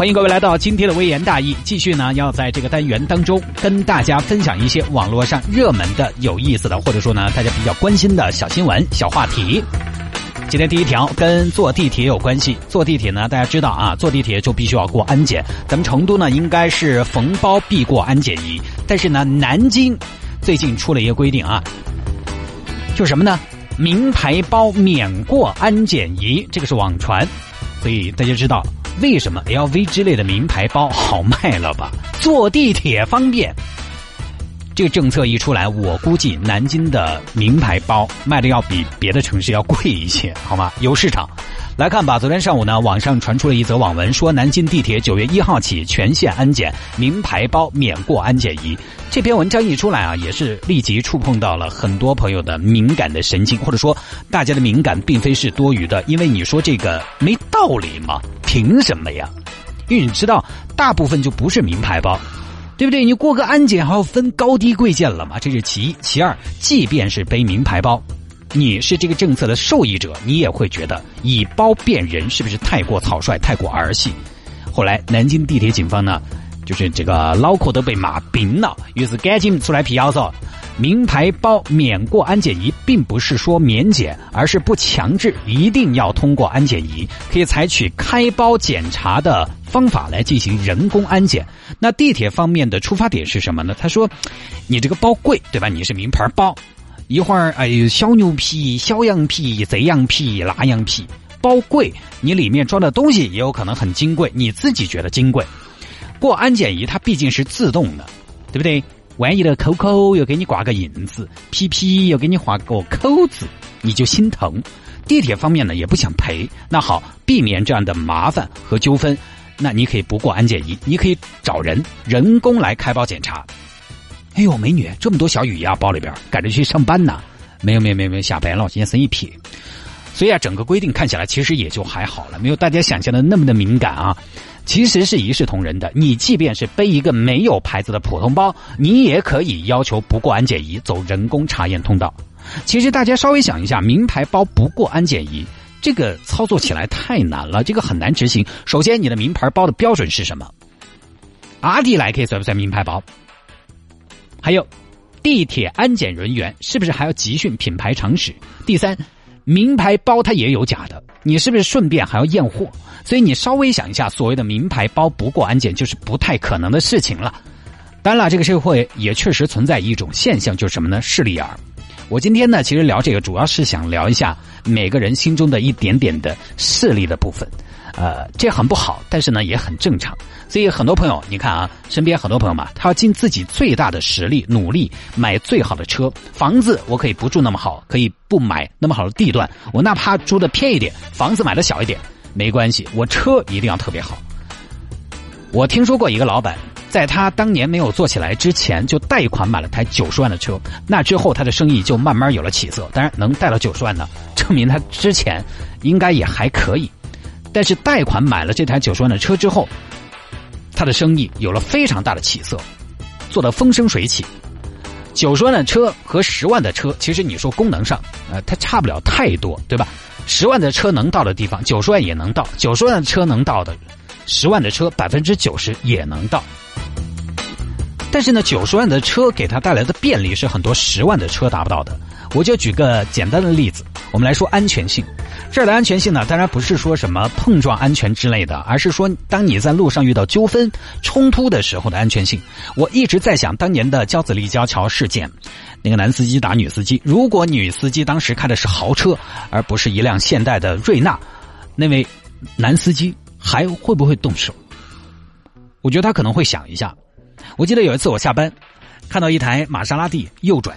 欢迎各位来到今天的微言大义，继续呢要在这个单元当中跟大家分享一些网络上热门的、有意思的，或者说呢大家比较关心的小新闻、小话题。今天第一条跟坐地铁有关系。坐地铁呢，大家知道啊，坐地铁就必须要过安检。咱们成都呢应该是逢包必过安检仪，但是呢南京最近出了一个规定啊，就什么呢？名牌包免过安检仪，这个是网传，所以大家知道。为什么 LV 之类的名牌包好卖了吧？坐地铁方便。这个政策一出来，我估计南京的名牌包卖的要比别的城市要贵一些，好吗？有市场。来看吧，昨天上午呢，网上传出了一则网文，说南京地铁九月一号起全线安检，名牌包免过安检仪。这篇文章一出来啊，也是立即触碰到了很多朋友的敏感的神经，或者说大家的敏感并非是多余的，因为你说这个没道理吗？凭什么呀？因为你知道，大部分就不是名牌包，对不对？你过个安检还要分高低贵贱了嘛？这是其一，其二，即便是背名牌包。你是这个政策的受益者，你也会觉得以包辨人是不是太过草率、太过儿戏？后来南京地铁警方呢，就是这个脑壳都被骂冰了，于是赶紧出来辟谣说，名牌包免过安检仪，并不是说免检，而是不强制一定要通过安检仪，可以采取开包检查的方法来进行人工安检。那地铁方面的出发点是什么呢？他说，你这个包贵，对吧？你是名牌包。一会儿，哎，小牛皮、小羊皮、贼羊皮、那羊皮，包贵，你里面装的东西也有可能很金贵，你自己觉得金贵。过安检仪它毕竟是自动的，对不对？万一的扣扣又给你挂个印子，皮皮又给你画个口子，你就心疼。地铁方面呢也不想赔，那好，避免这样的麻烦和纠纷，那你可以不过安检仪，你可以找人人工来开包检查。哎呦，美女，这么多小雨呀，包里边赶着去上班呢。没有，没有，没有，没有，下班了，今天生意撇。所以啊，整个规定看起来其实也就还好了，没有大家想象的那么的敏感啊。其实是一视同仁的，你即便是背一个没有牌子的普通包，你也可以要求不过安检仪，走人工查验通道。其实大家稍微想一下，名牌包不过安检仪，这个操作起来太难了，这个很难执行。首先，你的名牌包的标准是什么？阿迪耐克算不算名牌包？还有，地铁安检人员是不是还要集训品牌常识？第三，名牌包它也有假的，你是不是顺便还要验货？所以你稍微想一下，所谓的名牌包不过安检就是不太可能的事情了。当然了，这个社会也确实存在一种现象，就是什么呢？势利眼。我今天呢，其实聊这个主要是想聊一下每个人心中的一点点的势利的部分。呃，这很不好，但是呢也很正常。所以很多朋友，你看啊，身边很多朋友嘛，他要尽自己最大的实力努力买最好的车、房子。我可以不住那么好，可以不买那么好的地段，我哪怕住的偏一点，房子买的小一点，没关系，我车一定要特别好。我听说过一个老板，在他当年没有做起来之前，就贷款买了台九十万的车，那之后他的生意就慢慢有了起色。当然，能贷到九十万呢，证明他之前应该也还可以。但是贷款买了这台九十万的车之后，他的生意有了非常大的起色，做得风生水起。九十万的车和十万的车，其实你说功能上，呃，它差不了太多，对吧？十万的车能到的地方，九十万也能到；九十万的车能到的，十万的车百分之九十也能到。但是呢，九十万的车给他带来的便利是很多十万的车达不到的。我就举个简单的例子，我们来说安全性。这儿的安全性呢，当然不是说什么碰撞安全之类的，而是说当你在路上遇到纠纷、冲突的时候的安全性。我一直在想，当年的交子立交桥事件，那个男司机打女司机，如果女司机当时开的是豪车，而不是一辆现代的瑞纳，那位男司机还会不会动手？我觉得他可能会想一下。我记得有一次我下班，看到一台玛莎拉蒂右转。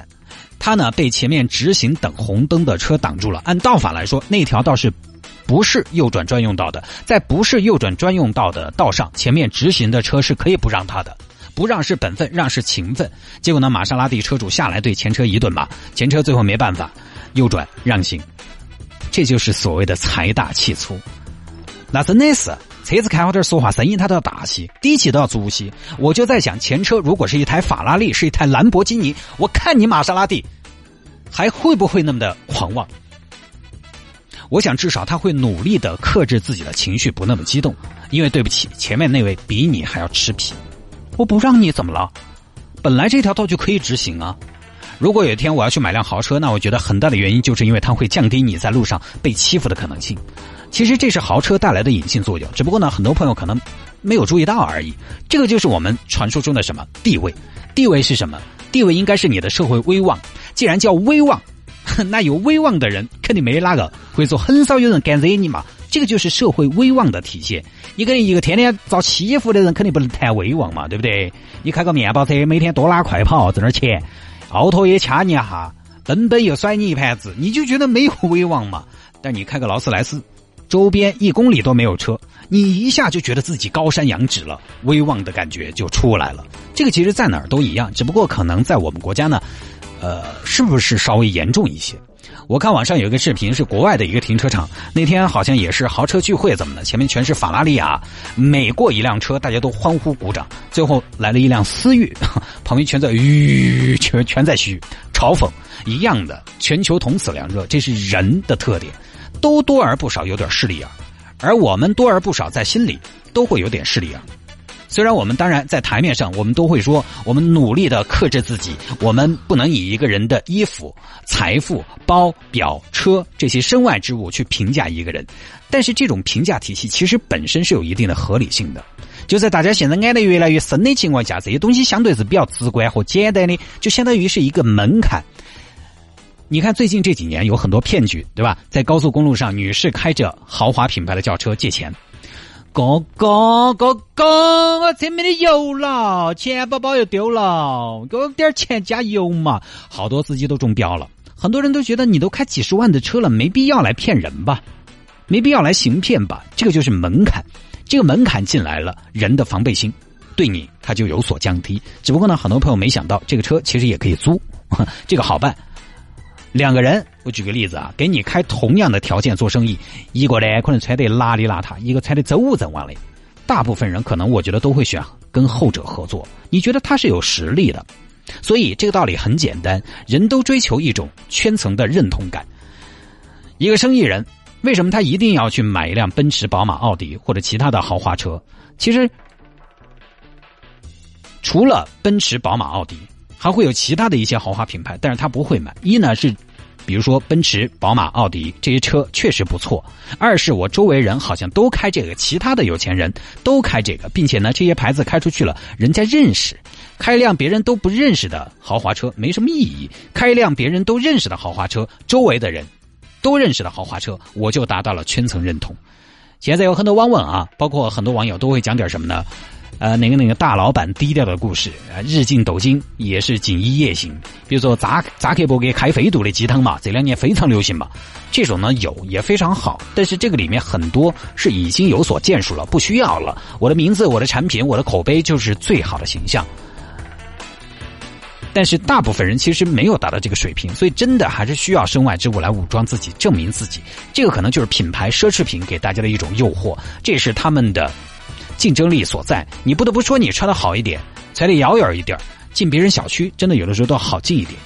他呢被前面直行等红灯的车挡住了。按道法来说，那条道是不是右转专用道的？在不是右转专用道的道上，前面直行的车是可以不让他的。不让是本分，让是情分。结果呢，玛莎拉蒂车主下来对前车一顿骂，前车最后没办法右转让行。这就是所谓的财大气粗。那真的是车子开好点，说话声音他都要大些，底气都要足些。我就在想，前车如果是一台法拉利，是一台兰博基尼，我看你玛莎拉蒂还会不会那么的狂妄？我想至少他会努力的克制自己的情绪，不那么激动。因为对不起，前面那位比你还要吃皮，我不让你怎么了？本来这条道就可以直行啊。如果有一天我要去买辆豪车，那我觉得很大的原因就是因为它会降低你在路上被欺负的可能性。其实这是豪车带来的隐性作用，只不过呢，很多朋友可能没有注意到而已。这个就是我们传说中的什么地位？地位是什么？地位应该是你的社会威望。既然叫威望。那有威望的人肯定没哪个会说，很少有人敢惹你嘛。这个就是社会威望的体现。一个人一个天天遭欺负的人，肯定不能谈威望嘛，对不对？你开个面包车，每天多拉快跑挣点钱，奥拓也掐你一下，奔奔又甩你一盘子，你就觉得没有威望嘛？但你开个劳斯莱斯，周边一公里都没有车，你一下就觉得自己高山仰止了，威望的感觉就出来了。这个其实在哪儿都一样，只不过可能在我们国家呢。呃，是不是稍微严重一些？我看网上有一个视频，是国外的一个停车场，那天好像也是豪车聚会，怎么的？前面全是法拉利啊，每过一辆车，大家都欢呼鼓掌。最后来了一辆思域，旁边全在吁，全全在嘘，嘲讽一样的。全球同此凉热，这是人的特点，都多而不少有点势利眼，而我们多而不少在心里都会有点势利眼。虽然我们当然在台面上，我们都会说我们努力的克制自己，我们不能以一个人的衣服、财富、包、表、车这些身外之物去评价一个人，但是这种评价体系其实本身是有一定的合理性的。就在大家现在爱的越来越深的情况下，这些东西相对是比较直观和简单的，就相当于是一个门槛。你看最近这几年有很多骗局，对吧？在高速公路上，女士开着豪华品牌的轿车借钱。哥哥，哥哥，我车没得油了，钱包包又丢了，给我点钱加油嘛！好多司机都中标了，很多人都觉得你都开几十万的车了，没必要来骗人吧，没必要来行骗吧，这个就是门槛，这个门槛进来了，人的防备心对你他就有所降低。只不过呢，很多朋友没想到，这个车其实也可以租，这个好办。两个人，我举个例子啊，给你开同样的条件做生意，一个呢可能穿得邋里邋遢，一个穿得走正往的。大部分人可能我觉得都会选跟后者合作。你觉得他是有实力的，所以这个道理很简单，人都追求一种圈层的认同感。一个生意人为什么他一定要去买一辆奔驰、宝马、奥迪或者其他的豪华车？其实除了奔驰、宝马、奥迪。还会有其他的一些豪华品牌，但是他不会买。一呢是，比如说奔驰、宝马、奥迪这些车确实不错；二是我周围人好像都开这个，其他的有钱人都开这个，并且呢这些牌子开出去了，人家认识。开一辆别人都不认识的豪华车没什么意义，开一辆别人都认识的豪华车，周围的人都认识的豪华车，我就达到了圈层认同。现在有很多网文啊，包括很多网友都会讲点什么呢？呃，那个那个大老板低调的故事，日进斗金也是锦衣夜行。比如说扎扎克伯格开飞度的鸡汤嘛，这两年非常流行嘛。这种呢有也非常好，但是这个里面很多是已经有所建树了，不需要了。我的名字、我的产品、我的口碑就是最好的形象。但是大部分人其实没有达到这个水平，所以真的还是需要身外之物来武装自己，证明自己。这个可能就是品牌奢侈品给大家的一种诱惑，这是他们的。竞争力所在，你不得不说你穿的好一点，踩的遥远一点，进别人小区真的有的时候都好进一点。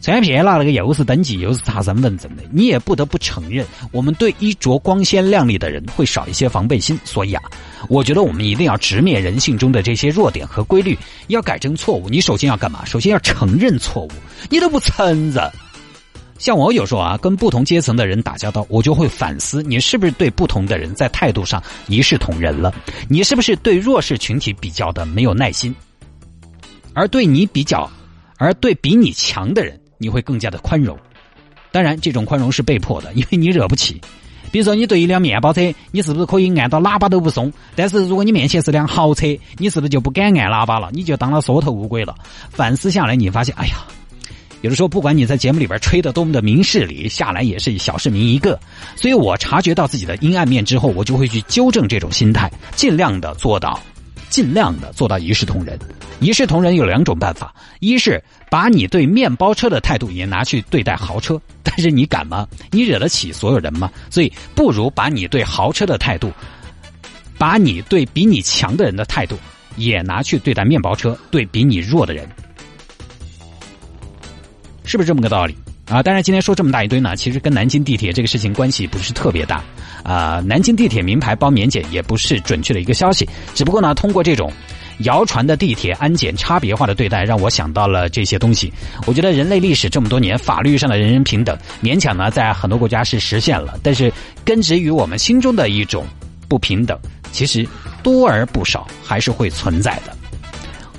穿骗了个又是登记又是查身份证的，你也不得不承认，我们对衣着光鲜亮丽的人会少一些防备心。所以啊，我觉得我们一定要直面人性中的这些弱点和规律，要改正错误。你首先要干嘛？首先要承认错误，你都不承认。像我有时候啊，跟不同阶层的人打交道，我就会反思：你是不是对不同的人在态度上一视同仁了？你是不是对弱势群体比较的没有耐心？而对你比较，而对比你强的人，你会更加的宽容。当然，这种宽容是被迫的，因为你惹不起。比如说，你对一辆面包车，你是不是可以按到喇叭都不松？但是如果你面前是辆豪车，你是不是就不敢按喇叭了？你就当了缩头乌龟了？反思下来，你发现，哎呀。有的时候，不管你在节目里边吹的多么的明事理，下来也是小市民一个。所以我察觉到自己的阴暗面之后，我就会去纠正这种心态，尽量的做到尽量的做到一视同仁。一视同仁有两种办法：一是把你对面包车的态度也拿去对待豪车，但是你敢吗？你惹得起所有人吗？所以不如把你对豪车的态度，把你对比你强的人的态度也拿去对待面包车，对比你弱的人，是不是这么个道理？啊，当然，今天说这么大一堆呢，其实跟南京地铁这个事情关系不是特别大。啊，南京地铁名牌包免检也不是准确的一个消息，只不过呢，通过这种谣传的地铁安检差别化的对待，让我想到了这些东西。我觉得人类历史这么多年，法律上的人人平等，勉强呢在很多国家是实现了，但是根植于我们心中的一种不平等，其实多而不少，还是会存在的。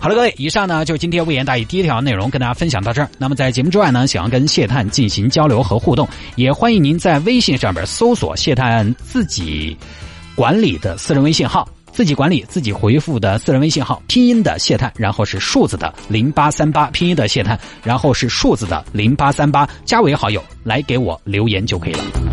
好了，各位，以上呢就是今天微言大义第一条内容，跟大家分享到这儿。那么在节目之外呢，想要跟谢探进行交流和互动，也欢迎您在微信上边搜索谢探自己管理的私人微信号，自己管理自己回复的私人微信号，拼音的谢探，然后是数字的零八三八，拼音的谢探，然后是数字的零八三八，加为好友来给我留言就可以了。